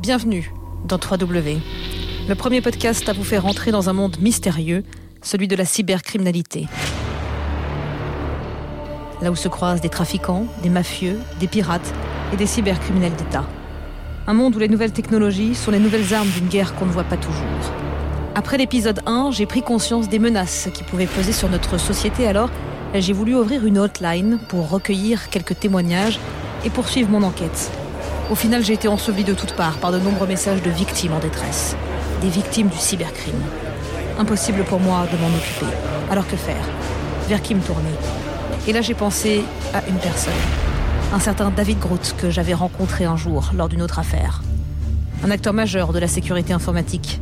Bienvenue dans 3W, le premier podcast à vous faire entrer dans un monde mystérieux, celui de la cybercriminalité. Là où se croisent des trafiquants, des mafieux, des pirates et des cybercriminels d'État. Un monde où les nouvelles technologies sont les nouvelles armes d'une guerre qu'on ne voit pas toujours. Après l'épisode 1, j'ai pris conscience des menaces qui pouvaient peser sur notre société, alors j'ai voulu ouvrir une hotline pour recueillir quelques témoignages et poursuivre mon enquête. Au final, j'ai été enseveli de toutes parts par de nombreux messages de victimes en détresse. Des victimes du cybercrime. Impossible pour moi de m'en occuper. Alors que faire? Vers qui me tourner? Et là, j'ai pensé à une personne. Un certain David Groot que j'avais rencontré un jour lors d'une autre affaire. Un acteur majeur de la sécurité informatique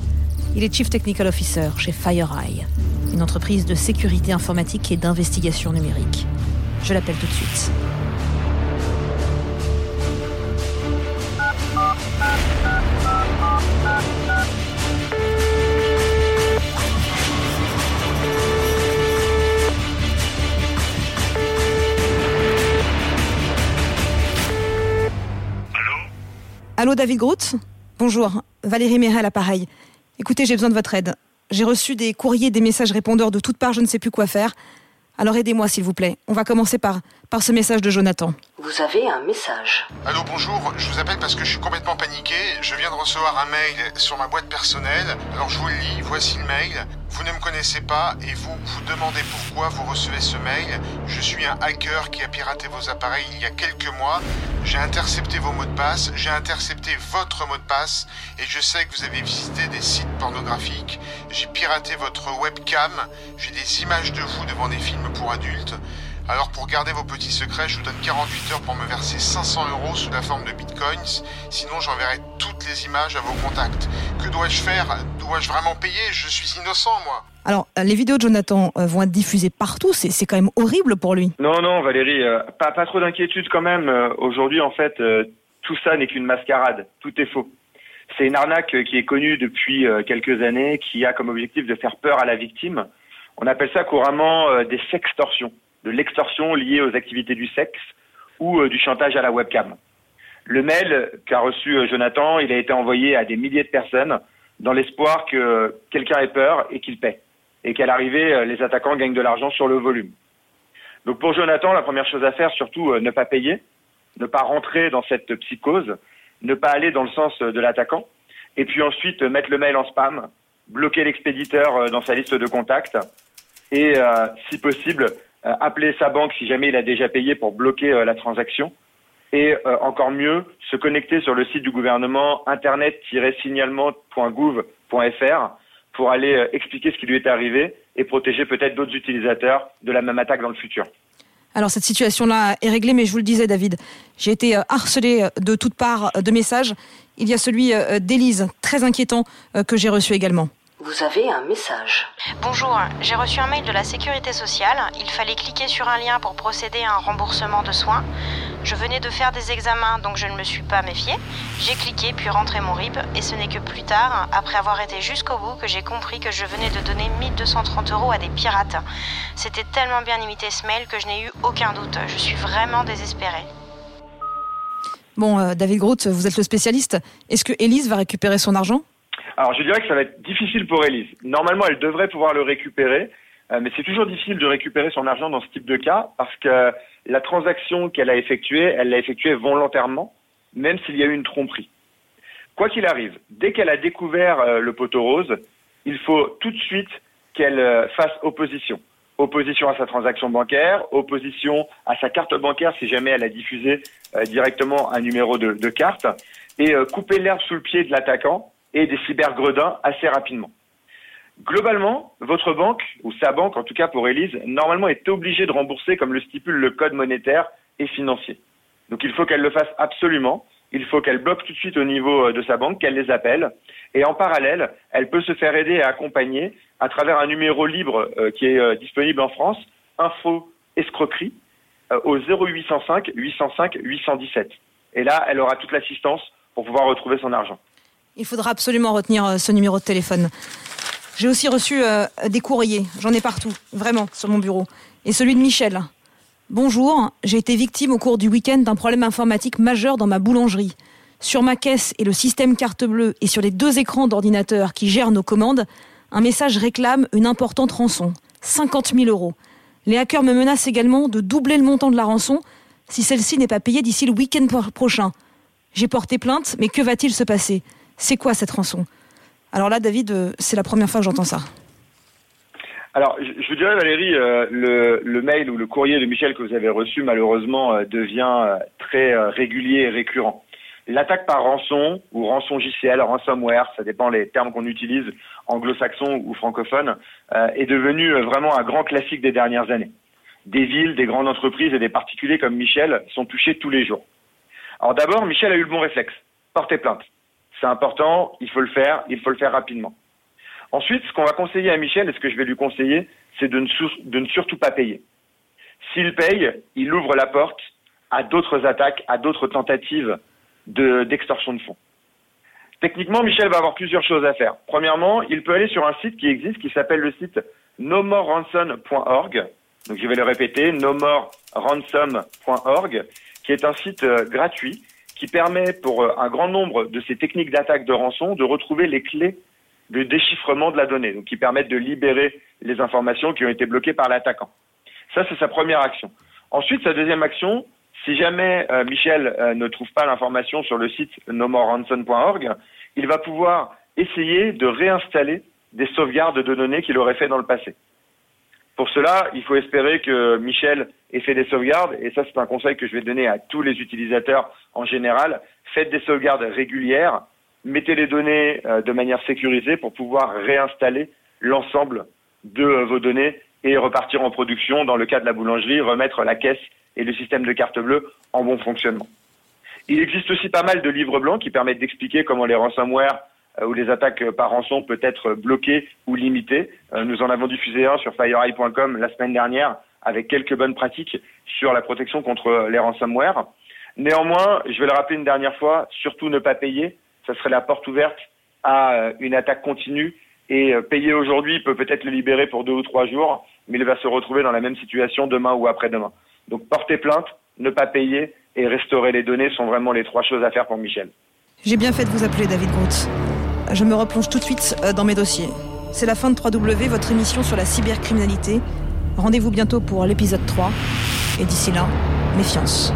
il est Chief Technical Officer chez FireEye, une entreprise de sécurité informatique et d'investigation numérique. Je l'appelle tout de suite. Allô David Groot? Bonjour, Valérie Mérel à l'appareil. Écoutez, j'ai besoin de votre aide. J'ai reçu des courriers, des messages répondeurs de toutes parts, je ne sais plus quoi faire. Alors aidez-moi s'il vous plaît. On va commencer par, par ce message de Jonathan. Vous avez un message. Allô, bonjour, je vous appelle parce que je suis complètement paniqué. Je viens de recevoir un mail sur ma boîte personnelle. Alors je vous le lis, voici le mail. Vous ne me connaissez pas et vous vous demandez pourquoi vous recevez ce mail. Je suis un hacker qui a piraté vos appareils il y a quelques mois. J'ai intercepté vos mots de passe, j'ai intercepté votre mot de passe et je sais que vous avez visité des sites pornographiques. J'ai piraté votre webcam, j'ai des images de vous devant des films pour adultes. Alors pour garder vos petits secrets, je vous donne 48 heures pour me verser 500 euros sous la forme de bitcoins. Sinon, j'enverrai toutes les images à vos contacts. Que dois-je faire? Dois-je vraiment payer? Je suis innocent, moi. Alors, euh, les vidéos de Jonathan euh, vont être diffusées partout. C'est quand même horrible pour lui. Non, non, Valérie, euh, pas, pas trop d'inquiétude quand même. Aujourd'hui, en fait, tout ça n'est qu'une mascarade. Tout est faux. C'est une arnaque qui est connue depuis quelques années, qui a comme objectif de faire peur à la victime. On appelle ça couramment des sextorsions de l'extorsion liée aux activités du sexe ou euh, du chantage à la webcam. Le mail qu'a reçu Jonathan, il a été envoyé à des milliers de personnes dans l'espoir que quelqu'un ait peur et qu'il paie. Et qu'à l'arrivée, euh, les attaquants gagnent de l'argent sur le volume. Donc pour Jonathan, la première chose à faire, surtout, ne pas payer, ne pas rentrer dans cette psychose, ne pas aller dans le sens de l'attaquant, et puis ensuite mettre le mail en spam, bloquer l'expéditeur dans sa liste de contacts, et si possible, euh, appeler sa banque si jamais il a déjà payé pour bloquer euh, la transaction. Et euh, encore mieux, se connecter sur le site du gouvernement internet-signalement.gouv.fr pour aller expliquer ce qui lui est arrivé et protéger peut-être d'autres utilisateurs de la même attaque dans le futur. Alors cette situation-là est réglée, mais je vous le disais, David, j'ai été harcelé de toutes parts de messages. Il y a celui d'Élise, très inquiétant, que j'ai reçu également. Vous avez un message. Bonjour, j'ai reçu un mail de la sécurité sociale. Il fallait cliquer sur un lien pour procéder à un remboursement de soins. Je venais de faire des examens, donc je ne me suis pas méfiée. J'ai cliqué puis rentré mon RIB et ce n'est que plus tard, après avoir été jusqu'au bout, que j'ai compris que je venais de donner 1230 euros à des pirates. C'était tellement bien imité ce mail que je n'ai eu aucun doute. Je suis vraiment désespérée. Bon, euh, David Groot, vous êtes le spécialiste. Est-ce que Elise va récupérer son argent? Alors je dirais que ça va être difficile pour Elise. Normalement, elle devrait pouvoir le récupérer, euh, mais c'est toujours difficile de récupérer son argent dans ce type de cas parce que la transaction qu'elle a effectuée, elle l'a effectuée volontairement, même s'il y a eu une tromperie. Quoi qu'il arrive, dès qu'elle a découvert euh, le poteau rose, il faut tout de suite qu'elle euh, fasse opposition. Opposition à sa transaction bancaire, opposition à sa carte bancaire si jamais elle a diffusé directement un numéro de, de carte, et couper l'herbe sous le pied de l'attaquant et des cybergredins assez rapidement. Globalement, votre banque, ou sa banque en tout cas pour Elise, normalement est obligée de rembourser comme le stipule le code monétaire et financier. Donc il faut qu'elle le fasse absolument, il faut qu'elle bloque tout de suite au niveau euh, de sa banque, qu'elle les appelle, et en parallèle, elle peut se faire aider et accompagner à travers un numéro libre euh, qui est euh, disponible en France, info escroquerie, au 0805 805 817. Et là, elle aura toute l'assistance pour pouvoir retrouver son argent. Il faudra absolument retenir euh, ce numéro de téléphone. J'ai aussi reçu euh, des courriers, j'en ai partout, vraiment, sur mon bureau. Et celui de Michel. Bonjour, j'ai été victime au cours du week-end d'un problème informatique majeur dans ma boulangerie. sur ma caisse et le système carte bleue et sur les deux écrans d'ordinateur qui gèrent nos commandes, un message réclame une importante rançon, 50 000 euros. Les hackers me menacent également de doubler le montant de la rançon si celle-ci n'est pas payée d'ici le week-end prochain. J'ai porté plainte, mais que va-t-il se passer? C'est quoi cette rançon? Alors là, David, euh, c'est la première fois que j'entends ça. Alors, je, vous dirais, Valérie, euh, le, mail ou le courrier de Michel que vous avez reçu, malheureusement, euh, devient très régulier et récurrent. L'attaque par rançon ou rançon JCL, ransomware, ça dépend les termes qu'on utilise, anglo-saxon ou francophone, est devenu vraiment un grand classique des dernières années. Des villes, des grandes entreprises et des particuliers comme Michel sont touchés tous les jours. Alors d'abord, Michel a eu le bon réflexe. Porter plainte. C'est important, il faut le faire, il faut le faire rapidement. Ensuite, ce qu'on va conseiller à Michel et ce que je vais lui conseiller, c'est de, ne surtout pas payer. S'il paye, il ouvre la porte à d'autres attaques, à d'autres tentatives d'extorsion de, fonds. Techniquement, Michel va avoir plusieurs choses à faire. Premièrement, il peut aller sur un site qui existe, qui s'appelle le site nomoreransom.org. Donc je vais le répéter, nomoreransom.org, qui est un site euh, gratuit qui permet pour euh, un grand nombre de ces techniques d'attaque de rançon de retrouver les clés de déchiffrement de la donnée, donc qui permettent de libérer les informations qui ont été bloquées par l'attaquant. Ça, c'est sa première action. Ensuite, sa deuxième action, si jamais euh, Michel euh, ne trouve pas l'information sur le site nomoreransom.org, il va pouvoir essayer de réinstaller des sauvegardes de données qu'il aurait fait dans le passé. Pour cela, il faut espérer que Michel ait fait des sauvegardes, et ça c'est un conseil que je vais donner à tous les utilisateurs en général. Faites des sauvegardes régulières, mettez les données euh, de manière sécurisée pour pouvoir réinstaller l'ensemble de euh, vos données et repartir en production dans le cas de la boulangerie, remettre la caisse et le système de carte bleue en bon fonctionnement. Il existe aussi pas mal de livres blancs qui permettent d'expliquer comment les ransomware euh, ou les attaques par rançon peuvent être bloquées ou limitées. Nous en avons diffusé un sur FireEye.com la semaine dernière avec quelques bonnes pratiques sur la protection contre les ransomware. Néanmoins, je vais le rappeler une dernière fois, surtout ne pas payer ça serait la porte ouverte à euh, une attaque continue. Et euh, payer aujourd'hui peut peut-être le libérer pour deux ou trois jours, mais il va se retrouver dans la même situation demain ou après-demain. Donc porter plainte, ne pas payer et restaurer les données sont vraiment les trois choses à faire pour Michel. J'ai bien fait de vous appeler David Groot. Je me replonge tout de suite euh, dans mes dossiers. C'est la fin de 3W, votre émission sur la cybercriminalité. Rendez-vous bientôt pour l'épisode 3. Et d'ici là, méfiance.